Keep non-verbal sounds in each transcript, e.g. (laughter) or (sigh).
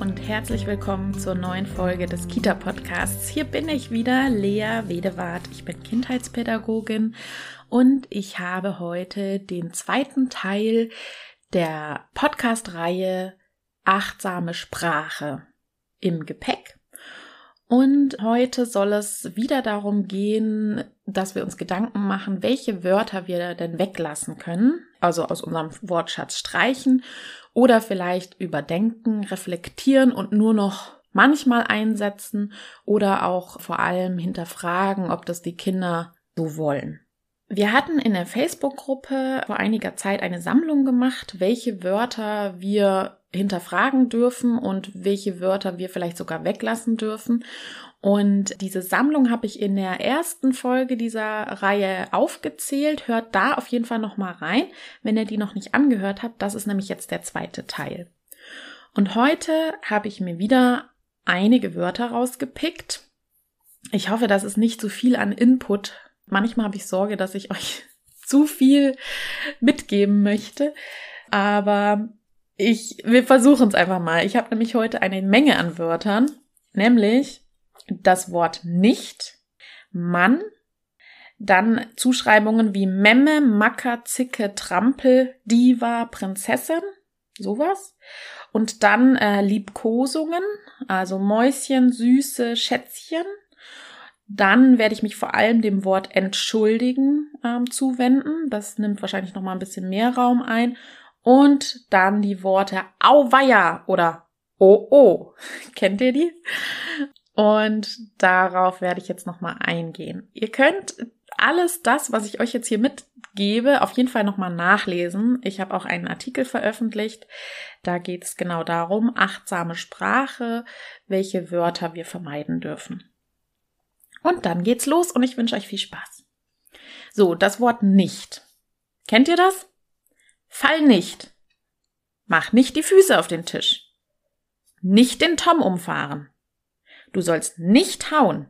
Und herzlich willkommen zur neuen Folge des Kita-Podcasts. Hier bin ich wieder, Lea Wedewart. Ich bin Kindheitspädagogin und ich habe heute den zweiten Teil der Podcast-Reihe Achtsame Sprache im Gepäck. Und heute soll es wieder darum gehen, dass wir uns Gedanken machen, welche Wörter wir denn weglassen können, also aus unserem Wortschatz streichen oder vielleicht überdenken, reflektieren und nur noch manchmal einsetzen oder auch vor allem hinterfragen, ob das die Kinder so wollen. Wir hatten in der Facebook-Gruppe vor einiger Zeit eine Sammlung gemacht, welche Wörter wir hinterfragen dürfen und welche Wörter wir vielleicht sogar weglassen dürfen. Und diese Sammlung habe ich in der ersten Folge dieser Reihe aufgezählt. Hört da auf jeden Fall noch mal rein, wenn ihr die noch nicht angehört habt. Das ist nämlich jetzt der zweite Teil. Und heute habe ich mir wieder einige Wörter rausgepickt. Ich hoffe, das ist nicht zu viel an Input. Manchmal habe ich Sorge, dass ich euch (laughs) zu viel mitgeben möchte. Aber ich, wir versuchen es einfach mal. Ich habe nämlich heute eine Menge an Wörtern, nämlich das Wort nicht, Mann, dann Zuschreibungen wie Memme, Macker, Zicke, Trampel, Diva, Prinzessin, sowas. Und dann äh, Liebkosungen, also Mäuschen, Süße, Schätzchen. Dann werde ich mich vor allem dem Wort entschuldigen ähm, zuwenden. Das nimmt wahrscheinlich noch mal ein bisschen mehr Raum ein. Und dann die Worte Auweia oder Oh oh. (laughs) Kennt ihr die? Und darauf werde ich jetzt nochmal eingehen. Ihr könnt alles das, was ich euch jetzt hier mitgebe, auf jeden Fall nochmal nachlesen. Ich habe auch einen Artikel veröffentlicht. Da geht es genau darum, achtsame Sprache, welche Wörter wir vermeiden dürfen. Und dann geht's los und ich wünsche euch viel Spaß. So, das Wort nicht. Kennt ihr das? Fall nicht. Mach nicht die Füße auf den Tisch. Nicht den Tom umfahren. Du sollst nicht hauen.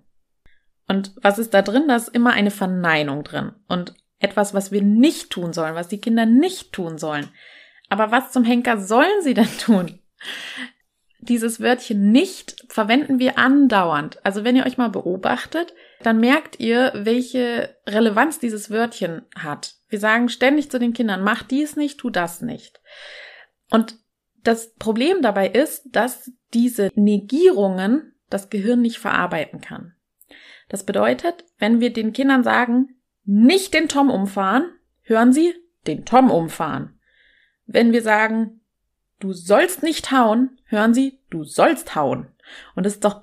Und was ist da drin? Da ist immer eine Verneinung drin. Und etwas, was wir nicht tun sollen, was die Kinder nicht tun sollen. Aber was zum Henker sollen sie denn tun? Dieses Wörtchen nicht verwenden wir andauernd. Also wenn ihr euch mal beobachtet, dann merkt ihr, welche Relevanz dieses Wörtchen hat. Wir sagen ständig zu den Kindern, mach dies nicht, tu das nicht. Und das Problem dabei ist, dass diese Negierungen das Gehirn nicht verarbeiten kann. Das bedeutet, wenn wir den Kindern sagen, nicht den Tom umfahren, hören sie den Tom umfahren. Wenn wir sagen, du sollst nicht hauen, hören sie, du sollst hauen. Und das ist doch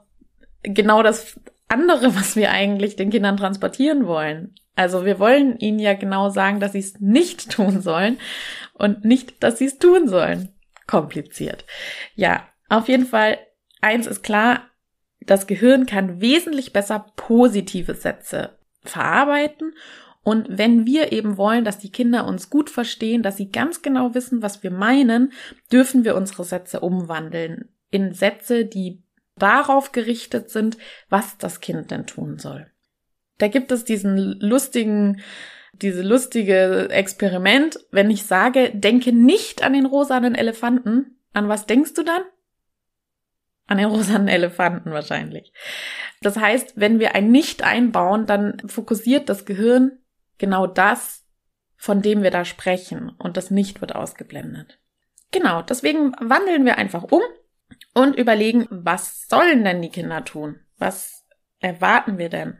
genau das andere, was wir eigentlich den Kindern transportieren wollen. Also wir wollen ihnen ja genau sagen, dass sie es nicht tun sollen und nicht, dass sie es tun sollen. Kompliziert. Ja, auf jeden Fall, eins ist klar, das Gehirn kann wesentlich besser positive Sätze verarbeiten. Und wenn wir eben wollen, dass die Kinder uns gut verstehen, dass sie ganz genau wissen, was wir meinen, dürfen wir unsere Sätze umwandeln in Sätze, die darauf gerichtet sind, was das Kind denn tun soll. Da gibt es diesen lustigen, diese lustige Experiment. Wenn ich sage, denke nicht an den rosanen Elefanten, an was denkst du dann? An den rosanen Elefanten wahrscheinlich. Das heißt, wenn wir ein Nicht einbauen, dann fokussiert das Gehirn genau das, von dem wir da sprechen und das Nicht wird ausgeblendet. Genau, deswegen wandeln wir einfach um und überlegen, was sollen denn die Kinder tun? Was erwarten wir denn?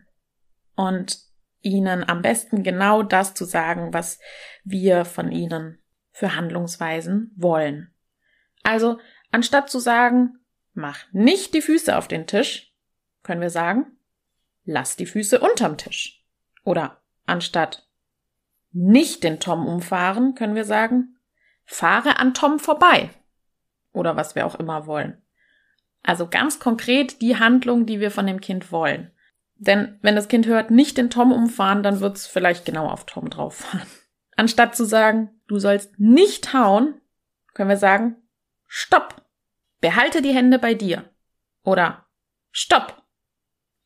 Und ihnen am besten genau das zu sagen, was wir von ihnen für Handlungsweisen wollen. Also, anstatt zu sagen, Mach nicht die Füße auf den Tisch, können wir sagen, lass die Füße unterm Tisch. Oder anstatt nicht den Tom umfahren, können wir sagen, fahre an Tom vorbei. Oder was wir auch immer wollen. Also ganz konkret die Handlung, die wir von dem Kind wollen. Denn wenn das Kind hört, nicht den Tom umfahren, dann wird es vielleicht genau auf Tom drauf fahren. (laughs) Anstatt zu sagen, du sollst nicht hauen, können wir sagen, stopp. Behalte die Hände bei dir. Oder stopp.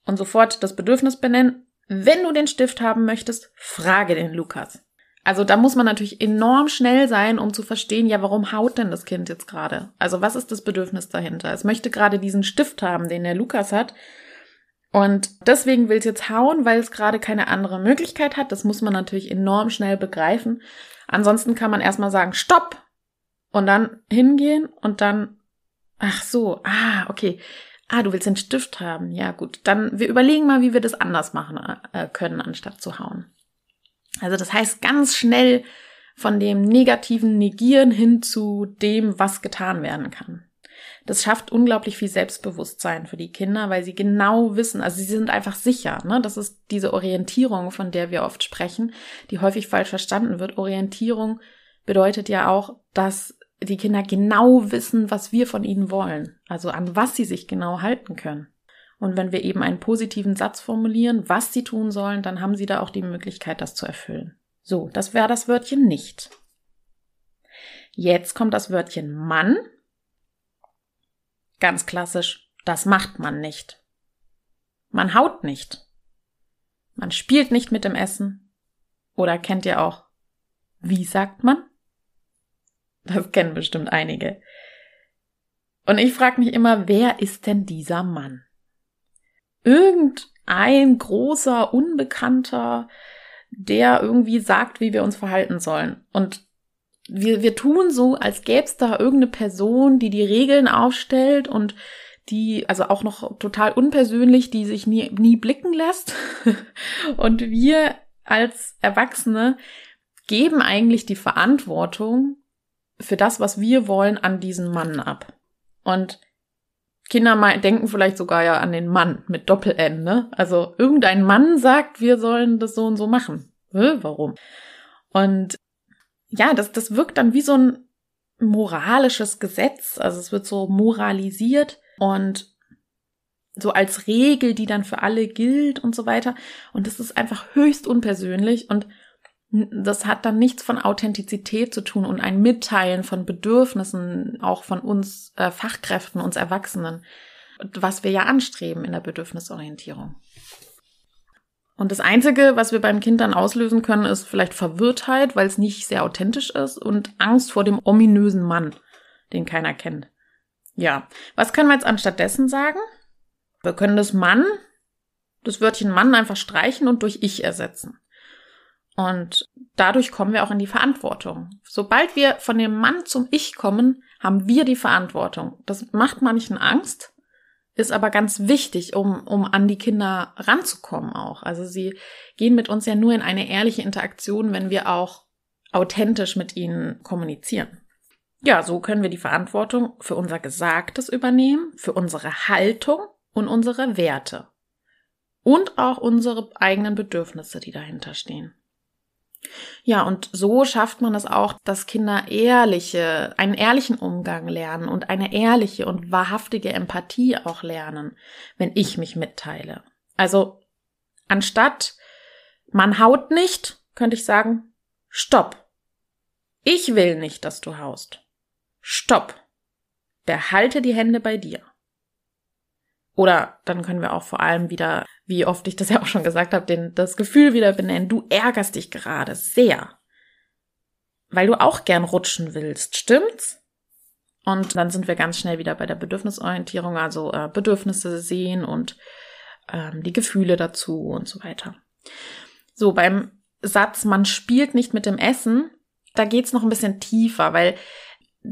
Und sofort das Bedürfnis benennen, wenn du den Stift haben möchtest, frage den Lukas. Also da muss man natürlich enorm schnell sein, um zu verstehen, ja, warum haut denn das Kind jetzt gerade? Also was ist das Bedürfnis dahinter? Es möchte gerade diesen Stift haben, den der Lukas hat und deswegen will es jetzt hauen, weil es gerade keine andere Möglichkeit hat. Das muss man natürlich enorm schnell begreifen. Ansonsten kann man erstmal sagen, stopp! Und dann hingehen und dann, ach so, ah, okay. Ah, du willst den Stift haben. Ja, gut. Dann, wir überlegen mal, wie wir das anders machen äh, können, anstatt zu hauen. Also das heißt ganz schnell von dem negativen Negieren hin zu dem, was getan werden kann. Das schafft unglaublich viel Selbstbewusstsein für die Kinder, weil sie genau wissen, also sie sind einfach sicher. Ne? Das ist diese Orientierung, von der wir oft sprechen, die häufig falsch verstanden wird. Orientierung bedeutet ja auch, dass die Kinder genau wissen, was wir von ihnen wollen, also an was sie sich genau halten können. Und wenn wir eben einen positiven Satz formulieren, was sie tun sollen, dann haben sie da auch die Möglichkeit, das zu erfüllen. So, das wäre das Wörtchen nicht. Jetzt kommt das Wörtchen Mann Ganz klassisch, das macht man nicht. Man haut nicht. Man spielt nicht mit dem Essen. Oder kennt ihr auch, wie sagt man? Das kennen bestimmt einige. Und ich frage mich immer, wer ist denn dieser Mann? Irgendein großer, unbekannter, der irgendwie sagt, wie wir uns verhalten sollen. Und wir, wir tun so, als gäbe es da irgendeine Person, die die Regeln aufstellt und die, also auch noch total unpersönlich, die sich nie, nie blicken lässt. (laughs) und wir als Erwachsene geben eigentlich die Verantwortung für das, was wir wollen, an diesen Mann ab. Und Kinder denken vielleicht sogar ja an den Mann mit Doppel-N, ne? Also irgendein Mann sagt, wir sollen das so und so machen. Warum? Und ja, das, das wirkt dann wie so ein moralisches Gesetz. Also es wird so moralisiert und so als Regel, die dann für alle gilt und so weiter. Und das ist einfach höchst unpersönlich und das hat dann nichts von Authentizität zu tun und ein Mitteilen von Bedürfnissen, auch von uns äh, Fachkräften, uns Erwachsenen, was wir ja anstreben in der Bedürfnisorientierung. Und das Einzige, was wir beim Kind dann auslösen können, ist vielleicht Verwirrtheit, weil es nicht sehr authentisch ist und Angst vor dem ominösen Mann, den keiner kennt. Ja, was können wir jetzt anstattdessen sagen? Wir können das Mann, das Wörtchen Mann einfach streichen und durch Ich ersetzen. Und dadurch kommen wir auch in die Verantwortung. Sobald wir von dem Mann zum Ich kommen, haben wir die Verantwortung. Das macht manchen Angst, ist aber ganz wichtig, um, um an die Kinder ranzukommen auch. Also sie gehen mit uns ja nur in eine ehrliche Interaktion, wenn wir auch authentisch mit ihnen kommunizieren. Ja, so können wir die Verantwortung für unser Gesagtes übernehmen, für unsere Haltung und unsere Werte. Und auch unsere eigenen Bedürfnisse, die dahinter stehen. Ja, und so schafft man es auch, dass Kinder ehrliche, einen ehrlichen Umgang lernen und eine ehrliche und wahrhaftige Empathie auch lernen, wenn ich mich mitteile. Also, anstatt man haut nicht, könnte ich sagen, stopp. Ich will nicht, dass du haust. Stopp. Behalte die Hände bei dir. Oder dann können wir auch vor allem wieder, wie oft ich das ja auch schon gesagt habe, den, das Gefühl wieder benennen, du ärgerst dich gerade sehr. Weil du auch gern rutschen willst, stimmt's? Und dann sind wir ganz schnell wieder bei der Bedürfnisorientierung, also äh, Bedürfnisse sehen und ähm, die Gefühle dazu und so weiter. So, beim Satz, man spielt nicht mit dem Essen, da geht's noch ein bisschen tiefer, weil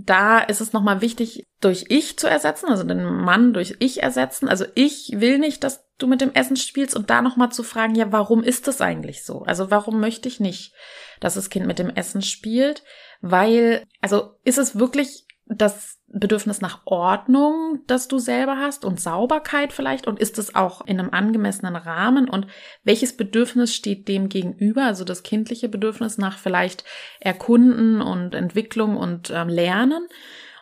da ist es nochmal wichtig, durch ich zu ersetzen, also den Mann durch ich ersetzen. Also ich will nicht, dass du mit dem Essen spielst und da nochmal zu fragen, ja, warum ist das eigentlich so? Also warum möchte ich nicht, dass das Kind mit dem Essen spielt? Weil, also ist es wirklich das Bedürfnis nach Ordnung, das du selber hast und Sauberkeit vielleicht? Und ist es auch in einem angemessenen Rahmen? Und welches Bedürfnis steht dem gegenüber? Also das kindliche Bedürfnis nach vielleicht Erkunden und Entwicklung und ähm, Lernen?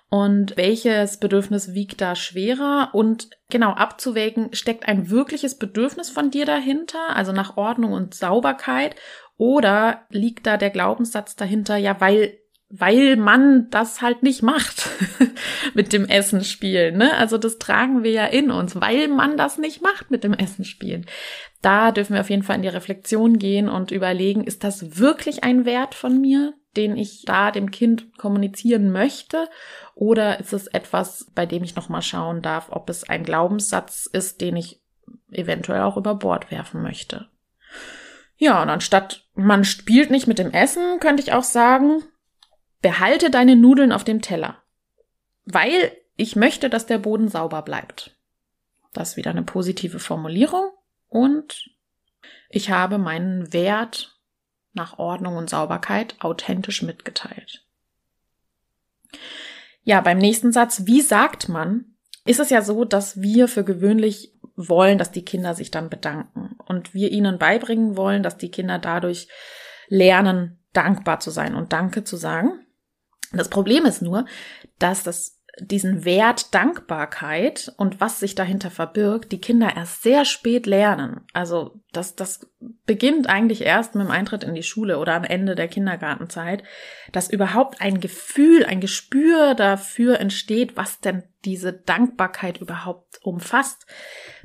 und welches Bedürfnis wiegt da schwerer und genau abzuwägen, steckt ein wirkliches Bedürfnis von dir dahinter, also nach Ordnung und Sauberkeit, oder liegt da der Glaubenssatz dahinter, ja, weil weil man das halt nicht macht (laughs) mit dem Essen spielen. Ne? Also das tragen wir ja in uns, weil man das nicht macht mit dem Essen spielen. Da dürfen wir auf jeden Fall in die Reflexion gehen und überlegen, ist das wirklich ein Wert von mir, den ich da dem Kind kommunizieren möchte? Oder ist es etwas, bei dem ich nochmal schauen darf, ob es ein Glaubenssatz ist, den ich eventuell auch über Bord werfen möchte? Ja, und anstatt man spielt nicht mit dem Essen, könnte ich auch sagen, behalte deine Nudeln auf dem Teller. Weil ich möchte, dass der Boden sauber bleibt. Das ist wieder eine positive Formulierung und ich habe meinen Wert nach Ordnung und Sauberkeit authentisch mitgeteilt. Ja, beim nächsten Satz, wie sagt man, ist es ja so, dass wir für gewöhnlich wollen, dass die Kinder sich dann bedanken und wir ihnen beibringen wollen, dass die Kinder dadurch lernen, dankbar zu sein und Danke zu sagen. Das Problem ist nur, dass das diesen Wert Dankbarkeit und was sich dahinter verbirgt, die Kinder erst sehr spät lernen. Also das, das beginnt eigentlich erst mit dem Eintritt in die Schule oder am Ende der Kindergartenzeit, dass überhaupt ein Gefühl, ein Gespür dafür entsteht, was denn diese Dankbarkeit überhaupt umfasst.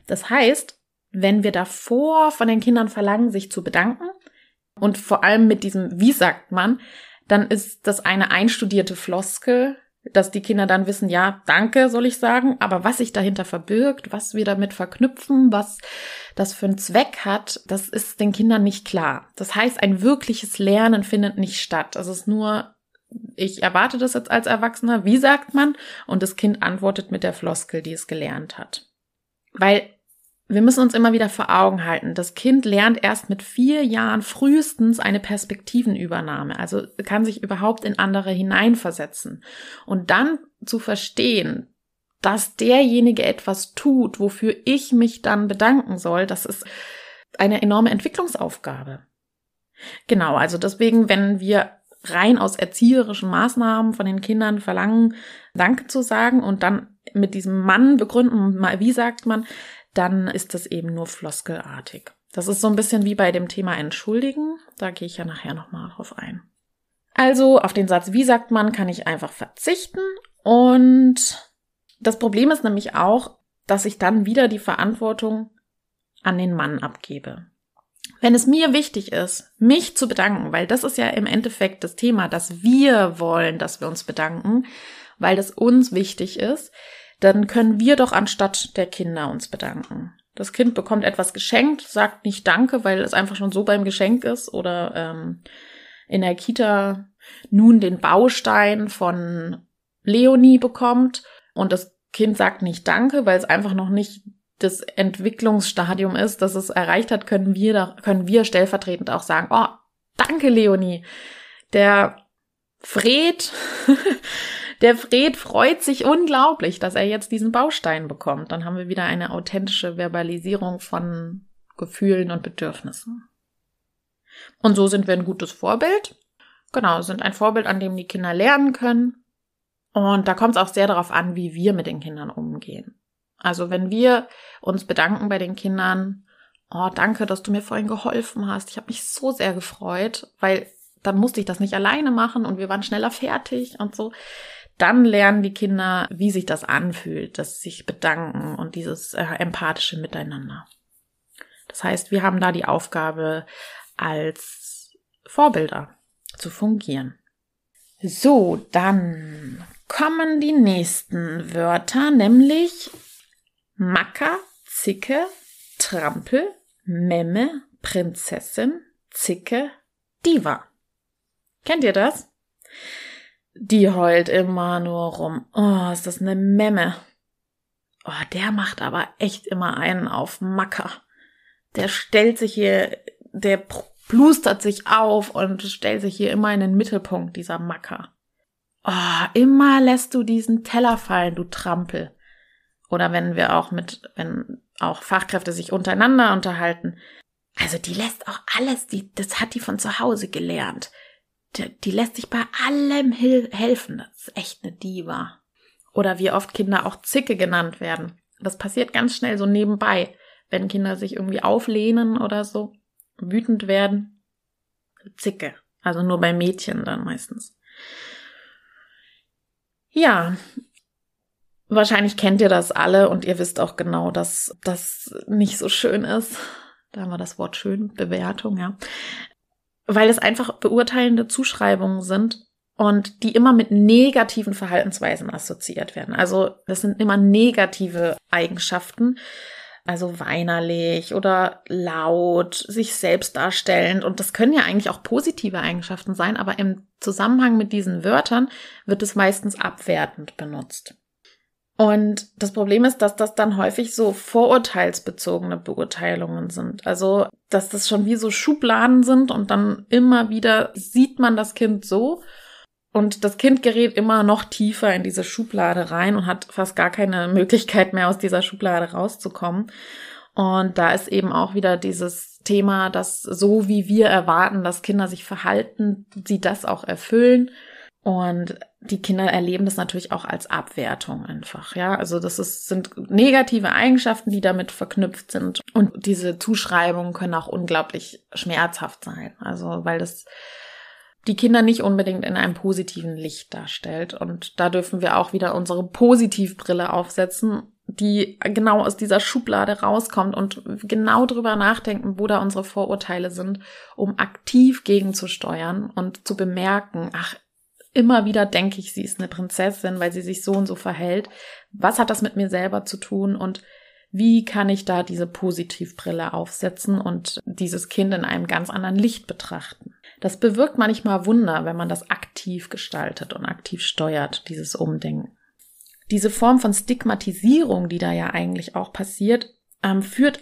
Das heißt, wenn wir davor von den Kindern verlangen, sich zu bedanken und vor allem mit diesem, wie sagt man, dann ist das eine einstudierte Floskel, dass die Kinder dann wissen, ja, danke, soll ich sagen, aber was sich dahinter verbirgt, was wir damit verknüpfen, was das für einen Zweck hat, das ist den Kindern nicht klar. Das heißt, ein wirkliches Lernen findet nicht statt. Es ist nur, ich erwarte das jetzt als Erwachsener, wie sagt man? Und das Kind antwortet mit der Floskel, die es gelernt hat. Weil wir müssen uns immer wieder vor Augen halten, das Kind lernt erst mit vier Jahren frühestens eine Perspektivenübernahme, also kann sich überhaupt in andere hineinversetzen. Und dann zu verstehen, dass derjenige etwas tut, wofür ich mich dann bedanken soll, das ist eine enorme Entwicklungsaufgabe. Genau, also deswegen, wenn wir rein aus erzieherischen Maßnahmen von den Kindern verlangen, Danke zu sagen und dann mit diesem Mann begründen, wie sagt man, dann ist das eben nur floskelartig. Das ist so ein bisschen wie bei dem Thema Entschuldigen. Da gehe ich ja nachher nochmal drauf ein. Also auf den Satz, wie sagt man, kann ich einfach verzichten. Und das Problem ist nämlich auch, dass ich dann wieder die Verantwortung an den Mann abgebe. Wenn es mir wichtig ist, mich zu bedanken, weil das ist ja im Endeffekt das Thema, dass wir wollen, dass wir uns bedanken, weil das uns wichtig ist, dann können wir doch anstatt der Kinder uns bedanken. Das Kind bekommt etwas geschenkt, sagt nicht Danke, weil es einfach schon so beim Geschenk ist oder ähm, in der Kita nun den Baustein von Leonie bekommt und das Kind sagt nicht Danke, weil es einfach noch nicht das Entwicklungsstadium ist, das es erreicht hat, können wir, da, können wir stellvertretend auch sagen, oh, danke Leonie. Der Fred (laughs) Der Fred freut sich unglaublich, dass er jetzt diesen Baustein bekommt. Dann haben wir wieder eine authentische Verbalisierung von Gefühlen und Bedürfnissen. Und so sind wir ein gutes Vorbild. Genau, sind ein Vorbild, an dem die Kinder lernen können. Und da kommt es auch sehr darauf an, wie wir mit den Kindern umgehen. Also wenn wir uns bedanken bei den Kindern, oh, danke, dass du mir vorhin geholfen hast. Ich habe mich so sehr gefreut, weil dann musste ich das nicht alleine machen und wir waren schneller fertig und so dann lernen die Kinder, wie sich das anfühlt, dass sich bedanken und dieses äh, empathische Miteinander. Das heißt, wir haben da die Aufgabe, als Vorbilder zu fungieren. So, dann kommen die nächsten Wörter, nämlich Macker, Zicke, Trampel, Memme, Prinzessin, Zicke, Diva. Kennt ihr das? Die heult immer nur rum. Oh, ist das eine Memme. Oh, der macht aber echt immer einen auf Macker. Der stellt sich hier, der plustert sich auf und stellt sich hier immer in den Mittelpunkt, dieser Macker. Oh, immer lässt du diesen Teller fallen, du Trampel. Oder wenn wir auch mit, wenn auch Fachkräfte sich untereinander unterhalten. Also die lässt auch alles, die, das hat die von zu Hause gelernt die, die lässt sich bei allem helfen. Das ist echt eine Diva. Oder wie oft Kinder auch Zicke genannt werden. Das passiert ganz schnell so nebenbei, wenn Kinder sich irgendwie auflehnen oder so, wütend werden. Zicke. Also nur bei Mädchen dann meistens. Ja, wahrscheinlich kennt ihr das alle und ihr wisst auch genau, dass das nicht so schön ist. Da haben wir das Wort schön, Bewertung, ja. Weil es einfach beurteilende Zuschreibungen sind und die immer mit negativen Verhaltensweisen assoziiert werden. Also das sind immer negative Eigenschaften, also weinerlich oder laut, sich selbst darstellend. Und das können ja eigentlich auch positive Eigenschaften sein, aber im Zusammenhang mit diesen Wörtern wird es meistens abwertend benutzt. Und das Problem ist, dass das dann häufig so vorurteilsbezogene Beurteilungen sind. Also, dass das schon wie so Schubladen sind und dann immer wieder sieht man das Kind so und das Kind gerät immer noch tiefer in diese Schublade rein und hat fast gar keine Möglichkeit mehr aus dieser Schublade rauszukommen. Und da ist eben auch wieder dieses Thema, dass so wie wir erwarten, dass Kinder sich verhalten, sie das auch erfüllen. Und die Kinder erleben das natürlich auch als Abwertung einfach, ja. Also das ist, sind negative Eigenschaften, die damit verknüpft sind. Und diese Zuschreibungen können auch unglaublich schmerzhaft sein. Also, weil das die Kinder nicht unbedingt in einem positiven Licht darstellt. Und da dürfen wir auch wieder unsere Positivbrille aufsetzen, die genau aus dieser Schublade rauskommt und genau drüber nachdenken, wo da unsere Vorurteile sind, um aktiv gegenzusteuern und zu bemerken, ach, immer wieder denke ich, sie ist eine Prinzessin, weil sie sich so und so verhält. Was hat das mit mir selber zu tun und wie kann ich da diese Positivbrille aufsetzen und dieses Kind in einem ganz anderen Licht betrachten? Das bewirkt manchmal Wunder, wenn man das aktiv gestaltet und aktiv steuert, dieses Umdenken. Diese Form von Stigmatisierung, die da ja eigentlich auch passiert, ähm, führt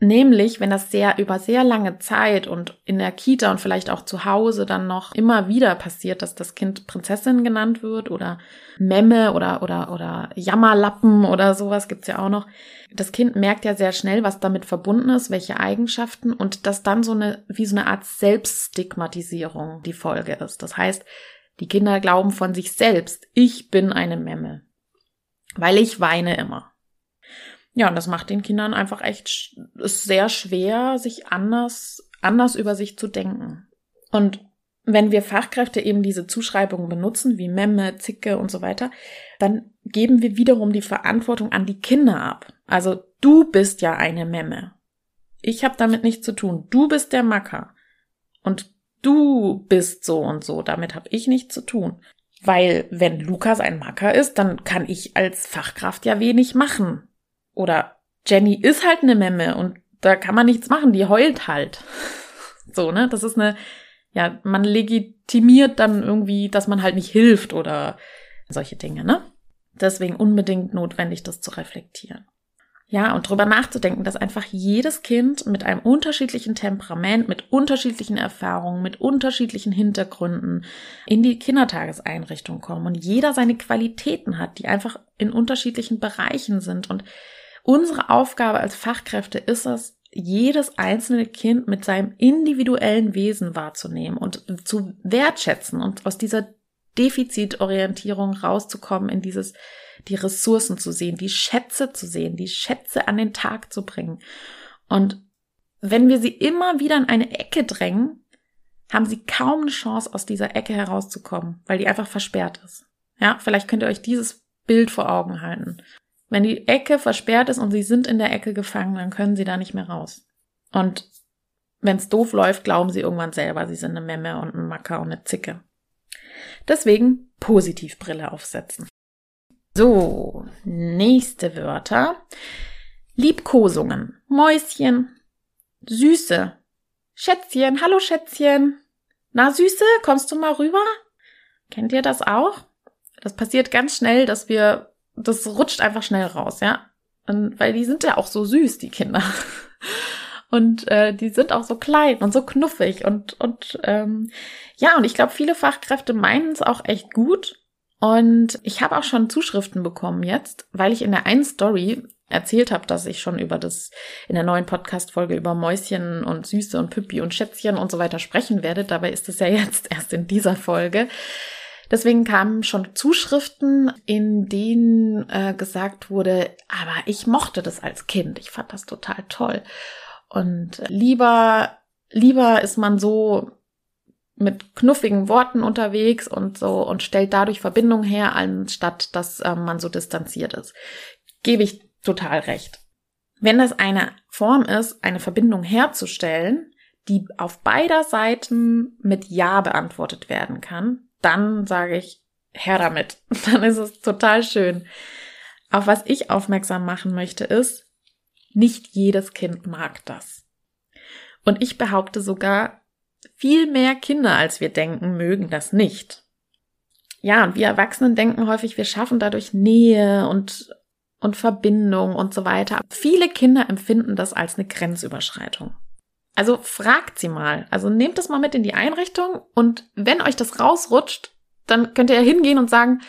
Nämlich, wenn das sehr über sehr lange Zeit und in der Kita und vielleicht auch zu Hause dann noch immer wieder passiert, dass das Kind Prinzessin genannt wird oder Memme oder oder oder Jammerlappen oder sowas gibt's ja auch noch. Das Kind merkt ja sehr schnell, was damit verbunden ist, welche Eigenschaften und dass dann so eine wie so eine Art Selbststigmatisierung die Folge ist. Das heißt, die Kinder glauben von sich selbst, ich bin eine Memme, weil ich weine immer. Ja, und das macht den Kindern einfach echt ist sehr schwer, sich anders, anders über sich zu denken. Und wenn wir Fachkräfte eben diese Zuschreibungen benutzen, wie Memme, Zicke und so weiter, dann geben wir wiederum die Verantwortung an die Kinder ab. Also du bist ja eine Memme. Ich habe damit nichts zu tun. Du bist der Macker. Und du bist so und so. Damit habe ich nichts zu tun. Weil wenn Lukas ein Macker ist, dann kann ich als Fachkraft ja wenig machen. Oder Jenny ist halt eine Memme und da kann man nichts machen, die heult halt. (laughs) So, ne? Das ist eine, ja, man legitimiert dann irgendwie, dass man halt nicht hilft oder solche Dinge, ne? Deswegen unbedingt notwendig, das zu reflektieren. Ja, und drüber nachzudenken, dass einfach jedes Kind mit einem unterschiedlichen Temperament, mit unterschiedlichen Erfahrungen, mit unterschiedlichen Hintergründen in die Kindertageseinrichtung kommen und jeder seine Qualitäten hat, die einfach in unterschiedlichen Bereichen sind und Unsere Aufgabe als Fachkräfte ist es, jedes einzelne Kind mit seinem individuellen Wesen wahrzunehmen und zu wertschätzen und aus dieser Defizitorientierung rauszukommen in dieses, die Ressourcen zu sehen, die Schätze zu sehen, die Schätze an den Tag zu bringen. Und wenn wir sie immer wieder in eine Ecke drängen, haben sie kaum eine Chance, aus dieser Ecke herauszukommen, weil die einfach versperrt ist. Ja, vielleicht könnt ihr euch dieses Bild vor Augen halten. Wenn die Ecke versperrt ist und sie sind in der Ecke gefangen, dann können sie da nicht mehr raus. Und wenn es doof läuft, glauben sie irgendwann selber, sie sind eine Memme und ein Macker und eine Zicke. Deswegen Positivbrille aufsetzen. So, nächste Wörter. Liebkosungen. Mäuschen. Süße. Schätzchen. Hallo Schätzchen. Na Süße, kommst du mal rüber? Kennt ihr das auch? Das passiert ganz schnell, dass wir das rutscht einfach schnell raus, ja. Und, weil die sind ja auch so süß, die Kinder. (laughs) Und äh, die sind auch so klein und so knuffig und und ähm, ja und ich glaube viele Fachkräfte meinen es auch echt gut und ich habe auch schon Zuschriften bekommen jetzt, weil ich in der einen Story erzählt habe, dass ich schon über das in der neuen Podcast Folge über Mäuschen und Süße und Püppi und Schätzchen und so weiter sprechen werde. Dabei ist es ja (laughs) jetzt erst in dieser Folge Deswegen kamen schon Zuschriften, in denen äh, gesagt wurde, aber ich mochte das als Kind. Ich fand das total toll. Und lieber, lieber ist man so mit knuffigen Worten unterwegs und so und stellt dadurch Verbindung her, anstatt dass äh, man so distanziert ist. Gebe ich total recht. Wenn das eine Form ist, eine Verbindung herzustellen, die auf beider Seiten mit Ja beantwortet werden kann, dann sage ich, her damit. (laughs) Dann ist es total schön. Auf was ich aufmerksam machen möchte, ist, nicht jedes Kind mag das. Und ich behaupte sogar, viel mehr Kinder, als wir denken, mögen das nicht. Ja, und wir Erwachsenen denken häufig, wir schaffen dadurch Nähe und, und Verbindung und so weiter. Viele Kinder empfinden das als eine Grenzüberschreitung. Also fragt sie mal. Also nehmt das mal mit in die Einrichtung und wenn euch das rausrutscht, dann könnt ihr hingehen und sagen,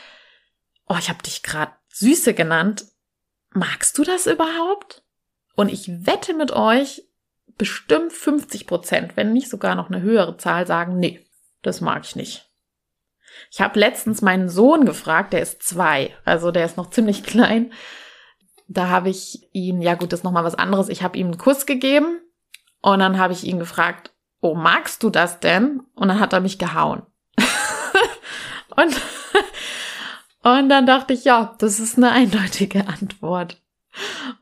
oh, ich habe dich gerade Süße genannt. Magst du das überhaupt? Und ich wette mit euch, bestimmt 50 Prozent, wenn nicht sogar noch eine höhere Zahl, sagen, nee, das mag ich nicht. Ich habe letztens meinen Sohn gefragt, der ist zwei, also der ist noch ziemlich (laughs) klein. Da habe ich ihn, ja gut, das ist nochmal was anderes. Ich habe ihm einen Kuss gegeben und dann habe ich ihn gefragt, oh, magst du das denn? Und dann hat er mich gehauen. (laughs) und, und dann dachte ich, ja, das ist eine eindeutige Antwort.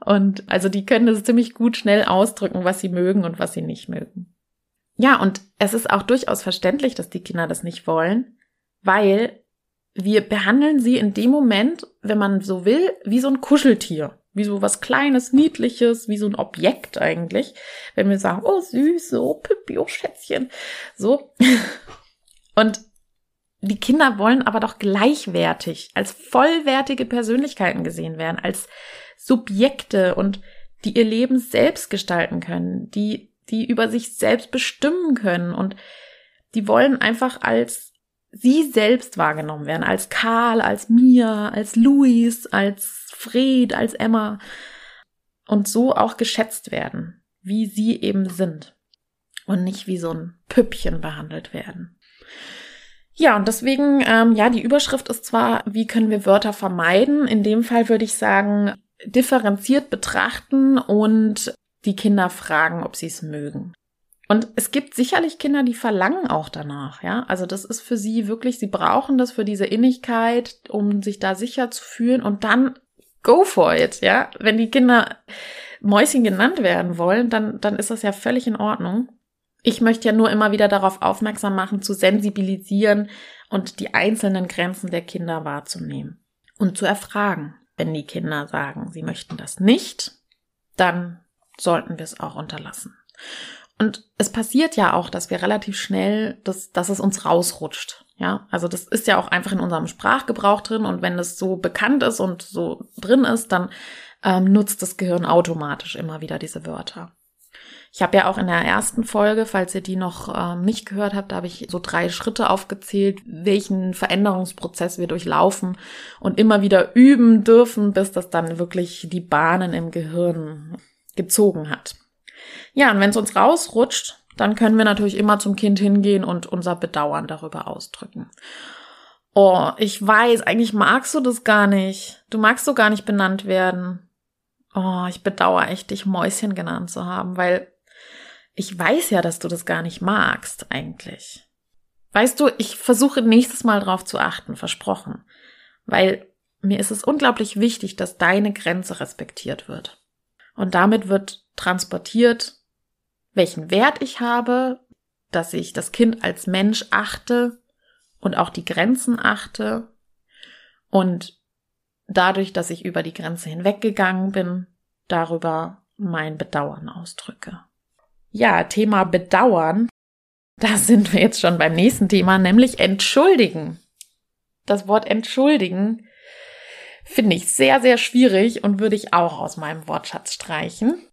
Und also die können das ziemlich gut schnell ausdrücken, was sie mögen und was sie nicht mögen. Ja, und es ist auch durchaus verständlich, dass die Kinder das nicht wollen, weil wir behandeln sie in dem Moment, wenn man so will, wie so ein Kuscheltier. Wie so was Kleines, Niedliches, wie so ein Objekt eigentlich. Wenn wir sagen, oh süß, oh Pippi, oh Schätzchen. So. (laughs) Und die Kinder wollen aber doch gleichwertig, als vollwertige Persönlichkeiten gesehen werden, als Subjekte und die ihr Leben selbst gestalten können, die, die über sich selbst bestimmen können und die wollen einfach als sie selbst wahrgenommen werden, als Karl, als Mia, als Luis, als Fred, als Emma und so auch geschätzt werden, wie sie eben sind und nicht wie so ein Püppchen behandelt werden. Ja, und deswegen, ähm, ja, die Überschrift ist zwar, wie können wir Wörter vermeiden? In dem Fall würde ich sagen, differenziert betrachten und die Kinder fragen, ob sie es mögen. Und es gibt sicherlich Kinder, die verlangen auch danach, ja. Also das ist für sie wirklich, sie brauchen das für diese Innigkeit, um sich da sicher zu fühlen und dann go for it, ja. Wenn die Kinder Mäuschen genannt werden wollen, dann, dann ist das ja völlig in Ordnung. Ich möchte ja nur immer wieder darauf aufmerksam machen, zu sensibilisieren und die einzelnen Grenzen der Kinder wahrzunehmen und zu erfragen. Wenn die Kinder sagen, sie möchten das nicht, dann sollten wir es auch unterlassen. Und es passiert ja auch, dass wir relativ schnell, dass, dass es uns rausrutscht. Ja, also das ist ja auch einfach in unserem Sprachgebrauch drin und wenn es so bekannt ist und so drin ist, dann ähm, nutzt das Gehirn automatisch immer wieder diese Wörter. Ich habe ja auch in der ersten Folge, falls ihr die noch ähm, nicht gehört habt, da habe ich so drei Schritte aufgezählt, welchen Veränderungsprozess wir durchlaufen und immer wieder üben dürfen, bis das dann wirklich die Bahnen im Gehirn gezogen hat. Ja, und wenn es uns rausrutscht, dann können wir natürlich immer zum Kind hingehen und unser Bedauern darüber ausdrücken. Oh, ich weiß, eigentlich magst du das gar nicht. Du magst so gar nicht benannt werden. Oh, ich bedauere echt, dich Mäuschen genannt zu haben, weil ich weiß ja, dass du das gar nicht magst eigentlich. Weißt du, ich versuche nächstes Mal drauf zu achten, versprochen. Weil mir ist es unglaublich wichtig, dass deine Grenze respektiert wird. Und damit wird transportiert, welchen Wert ich habe, dass ich das Kind als Mensch achte und auch die Grenzen achte und dadurch, dass ich über die Grenze hinweggegangen bin, darüber mein Bedauern ausdrücke. Ja, Thema Bedauern. Da sind wir jetzt schon beim nächsten Thema, nämlich entschuldigen. Das Wort entschuldigen finde ich sehr, sehr schwierig und würde ich auch aus meinem Wortschatz streichen.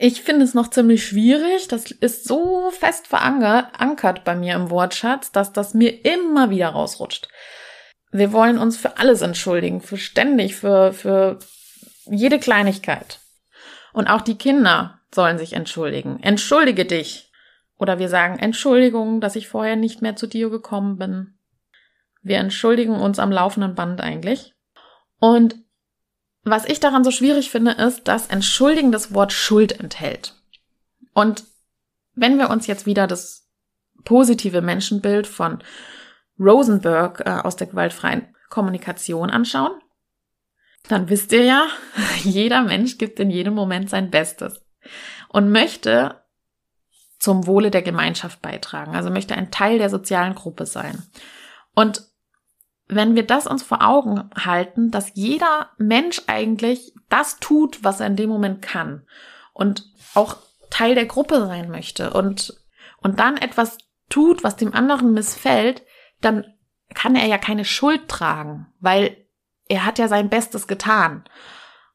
Ich finde es noch ziemlich schwierig. Das ist so fest verankert bei mir im Wortschatz, dass das mir immer wieder rausrutscht. Wir wollen uns für alles entschuldigen, für ständig, für, für jede Kleinigkeit. Und auch die Kinder sollen sich entschuldigen. Entschuldige dich. Oder wir sagen Entschuldigung, dass ich vorher nicht mehr zu dir gekommen bin. Wir entschuldigen uns am laufenden Band eigentlich. Und was ich daran so schwierig finde, ist, dass Entschuldigen das Wort Schuld enthält. Und wenn wir uns jetzt wieder das positive Menschenbild von Rosenberg äh, aus der gewaltfreien Kommunikation anschauen, dann wisst ihr ja, (laughs) jeder Mensch gibt in jedem Moment sein Bestes und möchte zum Wohle der Gemeinschaft beitragen, also möchte ein Teil der sozialen Gruppe sein. Und wenn wir das uns vor Augen halten, dass jeder Mensch eigentlich das tut, was er in dem Moment kann und auch Teil der Gruppe sein möchte und, und dann etwas tut, was dem anderen missfällt, dann kann er ja keine Schuld tragen, weil er hat ja sein Bestes getan.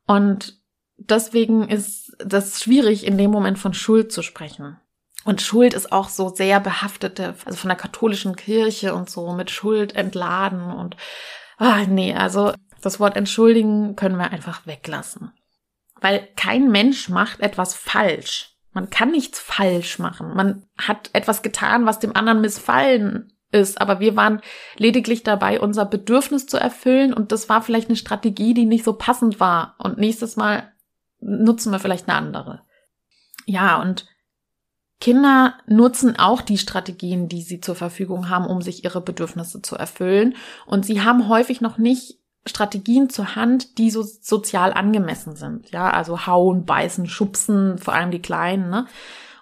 Und deswegen ist das schwierig, in dem Moment von Schuld zu sprechen. Und Schuld ist auch so sehr behaftete, also von der katholischen Kirche und so mit Schuld entladen und ah nee, also das Wort entschuldigen können wir einfach weglassen. Weil kein Mensch macht etwas falsch. Man kann nichts falsch machen. Man hat etwas getan, was dem anderen missfallen ist, aber wir waren lediglich dabei, unser Bedürfnis zu erfüllen und das war vielleicht eine Strategie, die nicht so passend war und nächstes Mal nutzen wir vielleicht eine andere. Ja, und Kinder nutzen auch die Strategien, die sie zur Verfügung haben, um sich ihre Bedürfnisse zu erfüllen. Und sie haben häufig noch nicht Strategien zur Hand, die so sozial angemessen sind. Ja, also hauen, beißen, schubsen, vor allem die Kleinen, ne?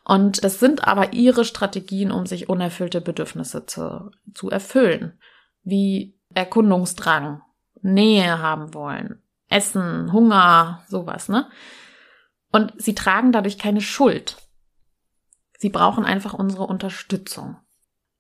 Und das sind aber ihre Strategien, um sich unerfüllte Bedürfnisse zu, zu erfüllen. Wie Erkundungsdrang, Nähe haben wollen, Essen, Hunger, sowas, ne? Und sie tragen dadurch keine Schuld. Sie brauchen einfach unsere Unterstützung.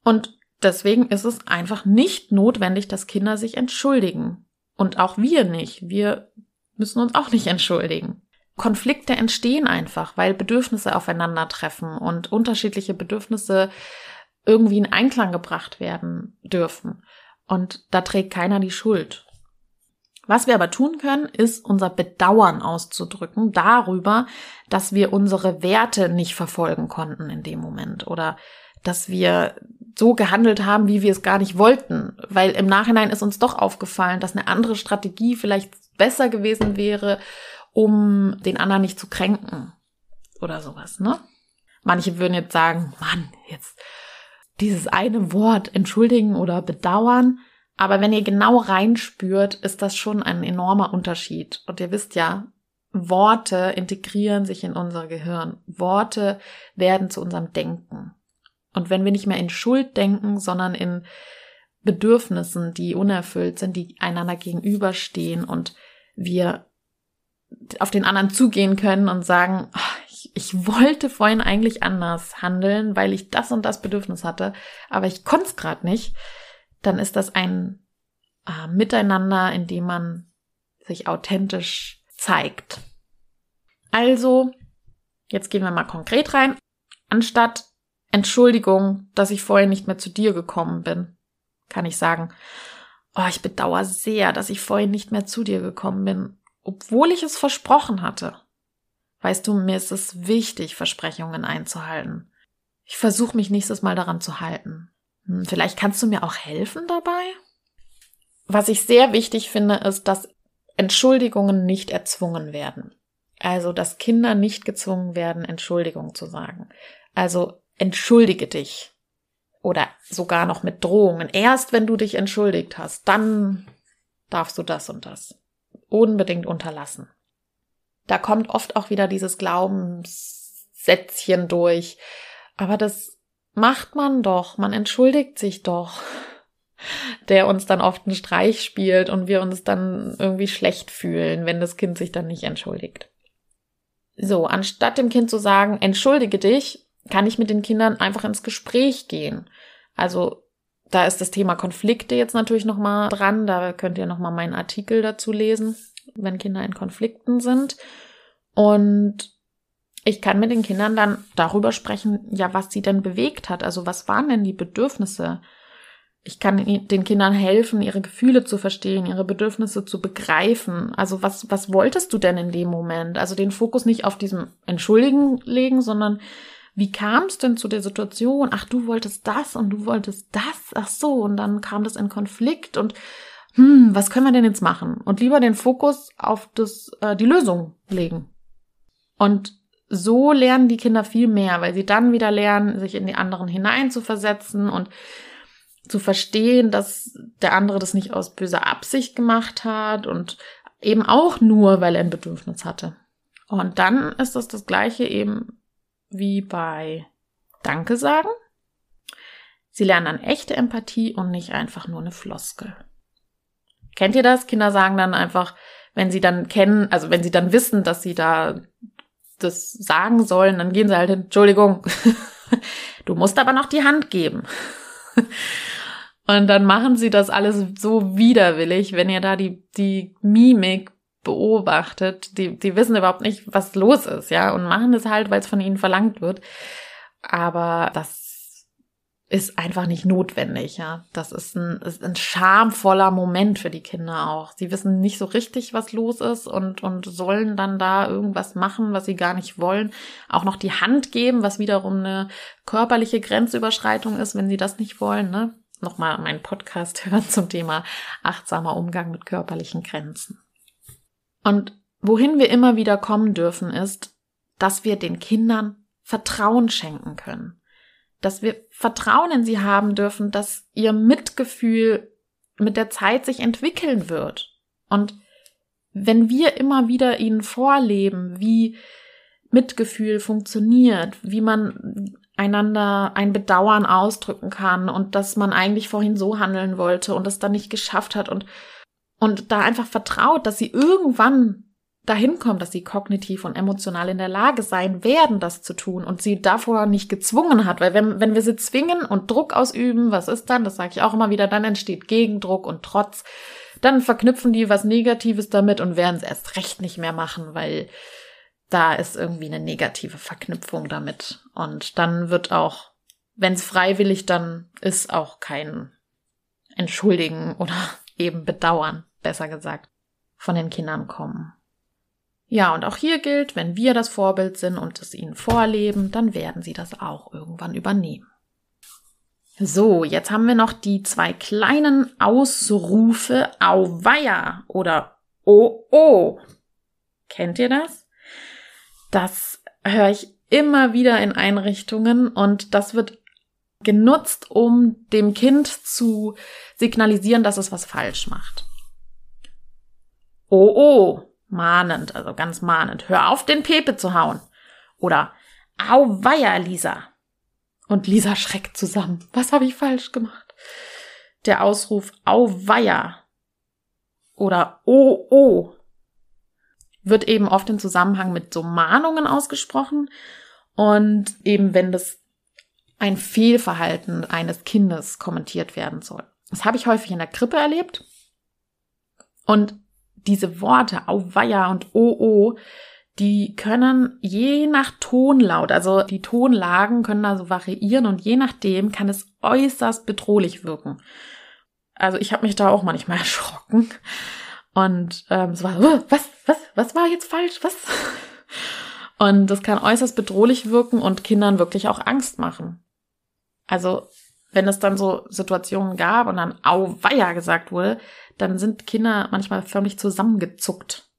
Und deswegen ist es einfach nicht notwendig, dass Kinder sich entschuldigen. Und auch wir nicht. Wir müssen uns auch nicht entschuldigen. Konflikte entstehen einfach, weil Bedürfnisse aufeinandertreffen und unterschiedliche Bedürfnisse irgendwie in Einklang gebracht werden dürfen. Und da trägt keiner die Schuld. Was wir aber tun können, ist unser Bedauern auszudrücken darüber, dass wir unsere Werte nicht verfolgen konnten in dem Moment oder dass wir so gehandelt haben, wie wir es gar nicht wollten, weil im Nachhinein ist uns doch aufgefallen, dass eine andere Strategie vielleicht besser gewesen wäre, um den anderen nicht zu kränken oder sowas, ne? Manche würden jetzt sagen, Mann, jetzt dieses eine Wort entschuldigen oder bedauern, aber wenn ihr genau reinspürt, ist das schon ein enormer Unterschied. Und ihr wisst ja, Worte integrieren sich in unser Gehirn. Worte werden zu unserem Denken. Und wenn wir nicht mehr in Schuld denken, sondern in Bedürfnissen, die unerfüllt sind, die einander gegenüberstehen und wir auf den anderen zugehen können und sagen, ach, ich, ich wollte vorhin eigentlich anders handeln, weil ich das und das Bedürfnis hatte, aber ich konnte es gerade nicht, dann ist das ein äh, Miteinander, in dem man sich authentisch zeigt. Also, jetzt gehen wir mal konkret rein. Anstatt Entschuldigung, dass ich vorher nicht mehr zu dir gekommen bin, kann ich sagen, oh, ich bedauere sehr, dass ich vorhin nicht mehr zu dir gekommen bin, obwohl ich es versprochen hatte. Weißt du, mir ist es wichtig, Versprechungen einzuhalten. Ich versuche mich nächstes Mal daran zu halten. Hm, vielleicht kannst du mir auch helfen dabei? Was ich sehr wichtig finde, ist, dass Entschuldigungen nicht erzwungen werden. Also, dass Kinder nicht gezwungen werden, Entschuldigung zu sagen. Also, entschuldige dich. Oder sogar noch mit Drohungen. Erst wenn du dich entschuldigt hast, dann darfst du das und das. Unbedingt unterlassen. Da kommt oft auch wieder dieses Glaubenssätzchen durch. Aber das macht man doch, man entschuldigt sich doch, der uns dann oft einen Streich spielt und wir uns dann irgendwie schlecht fühlen, wenn das Kind sich dann nicht entschuldigt. So, anstatt dem Kind zu sagen, entschuldige dich, kann ich mit den Kindern einfach ins Gespräch gehen. Also, da ist das Thema Konflikte jetzt natürlich nochmal dran. Da könnt ihr nochmal meinen Artikel dazu lesen, wenn Kinder in Konflikten sind. Und ich kann mit den Kindern dann darüber sprechen, ja, was sie denn bewegt hat. Also was waren denn die Bedürfnisse? Ich kann den Kindern helfen, ihre Gefühle zu verstehen, ihre Bedürfnisse zu begreifen. Also was, was wolltest du denn in dem Moment? Also den Fokus nicht auf diesem Entschuldigen legen, sondern wie kam es denn zu der Situation? Ach, du wolltest das und du wolltest das. Ach so, und dann kam das in Konflikt und hm, was können wir denn jetzt machen? Und lieber den Fokus auf das, äh, die Lösung legen. Und so lernen die Kinder viel mehr, weil sie dann wieder lernen, sich in die anderen hineinzuversetzen und zu verstehen, dass der andere das nicht aus böser Absicht gemacht hat und eben auch nur, weil er ein Bedürfnis hatte. Und dann ist das das gleiche eben wie bei Danke sagen. Sie lernen dann echte Empathie und nicht einfach nur eine Floskel. Kennt ihr das? Kinder sagen dann einfach, wenn sie dann kennen, also wenn sie dann wissen, dass sie da das sagen sollen, dann gehen sie halt hin, Entschuldigung, (laughs) du musst aber noch die Hand geben. Und dann machen sie das alles so widerwillig, wenn ihr da die, die Mimik beobachtet. Die, die wissen überhaupt nicht, was los ist, ja, und machen es halt, weil es von ihnen verlangt wird. Aber das ist einfach nicht notwendig, ja. Das ist ein, ist ein schamvoller Moment für die Kinder auch. Sie wissen nicht so richtig, was los ist und, und sollen dann da irgendwas machen, was sie gar nicht wollen. Auch noch die Hand geben, was wiederum eine körperliche Grenzüberschreitung ist, wenn sie das nicht wollen, ne. Nochmal meinen Podcast (laughs) hören zum Thema achtsamer Umgang mit körperlichen Grenzen. Und wohin wir immer wieder kommen dürfen, ist, dass wir den Kindern Vertrauen schenken können dass wir Vertrauen in sie haben dürfen, dass ihr Mitgefühl mit der Zeit sich entwickeln wird. Und wenn wir immer wieder ihnen vorleben, wie Mitgefühl funktioniert, wie man einander ein Bedauern ausdrücken kann und dass man eigentlich vorhin so handeln wollte und es dann nicht geschafft hat und, und da einfach vertraut, dass sie irgendwann dahin kommen, dass sie kognitiv und emotional in der Lage sein werden, das zu tun und sie davor nicht gezwungen hat. Weil wenn, wenn wir sie zwingen und Druck ausüben, was ist dann? Das sage ich auch immer wieder, dann entsteht Gegendruck und Trotz. Dann verknüpfen die was Negatives damit und werden es erst recht nicht mehr machen, weil da ist irgendwie eine negative Verknüpfung damit. Und dann wird auch, wenn es freiwillig dann ist, auch kein Entschuldigen oder (laughs) eben Bedauern, besser gesagt, von den Kindern kommen. Ja, und auch hier gilt, wenn wir das Vorbild sind und es ihnen vorleben, dann werden sie das auch irgendwann übernehmen. So, jetzt haben wir noch die zwei kleinen Ausrufe Auweia oder Oh Oh. Kennt ihr das? Das höre ich immer wieder in Einrichtungen und das wird genutzt, um dem Kind zu signalisieren, dass es was falsch macht. Oh oh, Mahnend, also ganz mahnend. Hör auf, den Pepe zu hauen. Oder Auweia, Lisa. Und Lisa schreckt zusammen. Was habe ich falsch gemacht? Der Ausruf Auweia oder Oh, oh wird eben oft im Zusammenhang mit so Mahnungen ausgesprochen. Und eben wenn das ein Fehlverhalten eines Kindes kommentiert werden soll. Das habe ich häufig in der Krippe erlebt. Und diese Worte Auweia und Oh oh, die können je nach Tonlaut, also die Tonlagen können also variieren und je nachdem kann es äußerst bedrohlich wirken. Also ich habe mich da auch manchmal (laughs) erschrocken und ähm, es war so, was, was, was war jetzt falsch, was? Und das kann äußerst bedrohlich wirken und Kindern wirklich auch Angst machen. Also wenn es dann so Situationen gab und dann Auweia gesagt wurde, dann sind Kinder manchmal förmlich zusammengezuckt.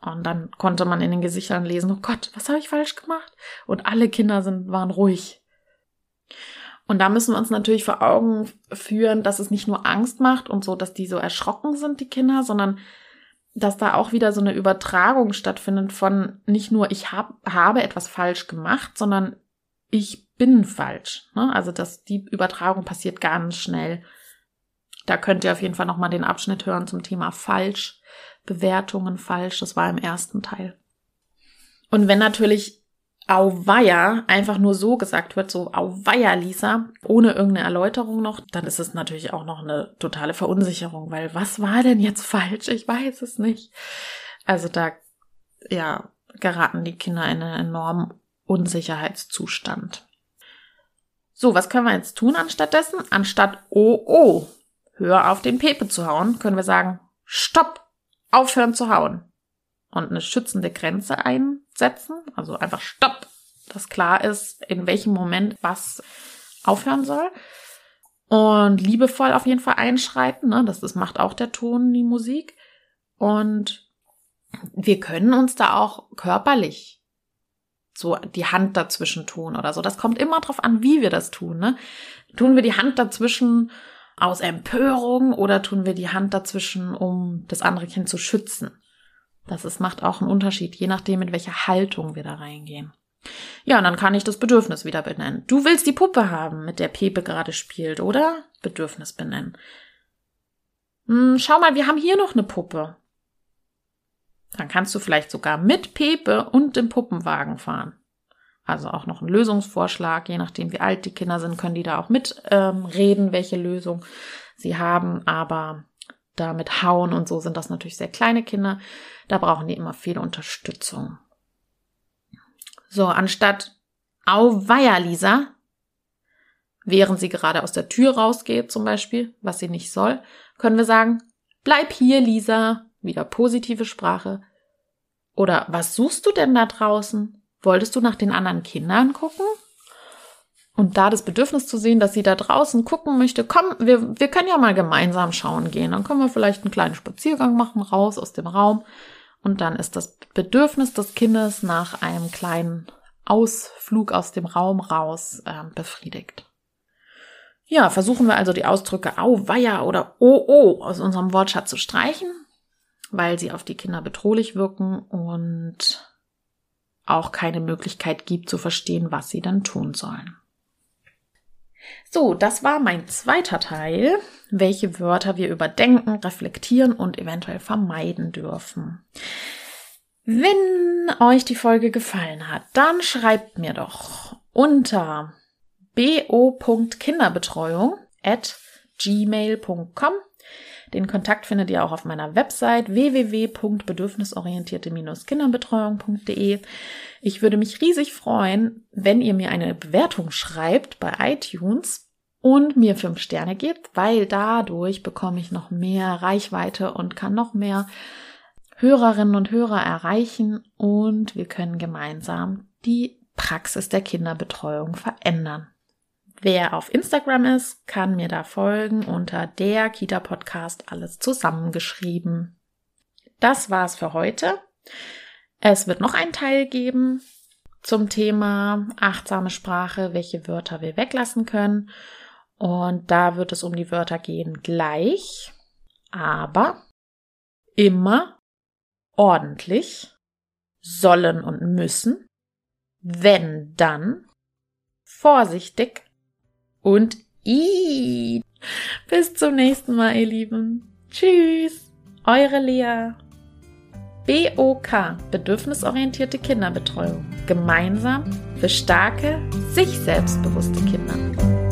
Und dann konnte man in den Gesichtern lesen, oh Gott, was habe ich falsch gemacht? Und alle Kinder sind, waren ruhig. Und da müssen wir uns natürlich vor Augen führen, dass es nicht nur Angst macht und so, dass die so erschrocken sind, die Kinder, sondern dass da auch wieder so eine Übertragung stattfindet von nicht nur ich hab, habe etwas falsch gemacht, sondern ich bin falsch. Ne? Also dass die Übertragung passiert ganz schnell. Da könnt ihr auf jeden Fall nochmal den Abschnitt hören zum Thema falsch, Bewertungen falsch. Das war im ersten Teil. Und wenn natürlich Auweia einfach nur so gesagt wird, so Auweia, Lisa, ohne irgendeine Erläuterung noch, dann ist es natürlich auch noch eine totale Verunsicherung, weil was war denn jetzt falsch? Ich weiß es nicht. Also da, ja, geraten die Kinder in einen enormen Unsicherheitszustand. So, was können wir jetzt tun anstattdessen? Anstatt oh oh hör auf den Pepe zu hauen, können wir sagen, stopp, aufhören zu hauen. Und eine schützende Grenze einsetzen, also einfach stopp, dass klar ist, in welchem Moment was aufhören soll. Und liebevoll auf jeden Fall einschreiten. Ne? Das, das macht auch der Ton, die Musik. Und wir können uns da auch körperlich so die Hand dazwischen tun oder so. Das kommt immer drauf an, wie wir das tun. Ne? Tun wir die Hand dazwischen aus Empörung oder tun wir die Hand dazwischen, um das andere Kind zu schützen? Das ist, macht auch einen Unterschied, je nachdem, in welcher Haltung wir da reingehen. Ja, und dann kann ich das Bedürfnis wieder benennen. Du willst die Puppe haben, mit der Pepe gerade spielt, oder? Bedürfnis benennen. Hm, schau mal, wir haben hier noch eine Puppe. Dann kannst du vielleicht sogar mit Pepe und dem Puppenwagen fahren. Also auch noch ein Lösungsvorschlag, je nachdem wie alt die Kinder sind, können die da auch mitreden, ähm, welche Lösung sie haben. Aber da mit Hauen und so sind das natürlich sehr kleine Kinder. Da brauchen die immer viel Unterstützung. So, anstatt Auweia, Lisa, während sie gerade aus der Tür rausgeht, zum Beispiel, was sie nicht soll, können wir sagen, bleib hier, Lisa, wieder positive Sprache. Oder was suchst du denn da draußen? Wolltest du nach den anderen Kindern gucken? Und da das Bedürfnis zu sehen, dass sie da draußen gucken möchte, komm, wir, wir können ja mal gemeinsam schauen gehen. Dann können wir vielleicht einen kleinen Spaziergang machen, raus aus dem Raum. Und dann ist das Bedürfnis des Kindes nach einem kleinen Ausflug aus dem Raum raus äh, befriedigt. Ja, versuchen wir also die Ausdrücke au, weia oder oh, oh aus unserem Wortschatz zu streichen, weil sie auf die Kinder bedrohlich wirken und auch keine Möglichkeit gibt zu verstehen, was sie dann tun sollen. So, das war mein zweiter Teil, welche Wörter wir überdenken, reflektieren und eventuell vermeiden dürfen. Wenn euch die Folge gefallen hat, dann schreibt mir doch unter bo.kinderbetreuung at gmail.com. Den Kontakt findet ihr auch auf meiner Website www.bedürfnisorientierte-kinderbetreuung.de. Ich würde mich riesig freuen, wenn ihr mir eine Bewertung schreibt bei iTunes und mir fünf Sterne gebt, weil dadurch bekomme ich noch mehr Reichweite und kann noch mehr Hörerinnen und Hörer erreichen und wir können gemeinsam die Praxis der Kinderbetreuung verändern. Wer auf Instagram ist, kann mir da folgen unter der Kita Podcast alles zusammengeschrieben. Das war's für heute. Es wird noch einen Teil geben zum Thema achtsame Sprache, welche Wörter wir weglassen können. Und da wird es um die Wörter gehen gleich, aber immer ordentlich, sollen und müssen, wenn dann, vorsichtig und i. Bis zum nächsten Mal, ihr Lieben. Tschüss, eure Lea. BOK, bedürfnisorientierte Kinderbetreuung. Gemeinsam für starke, sich selbstbewusste Kinder.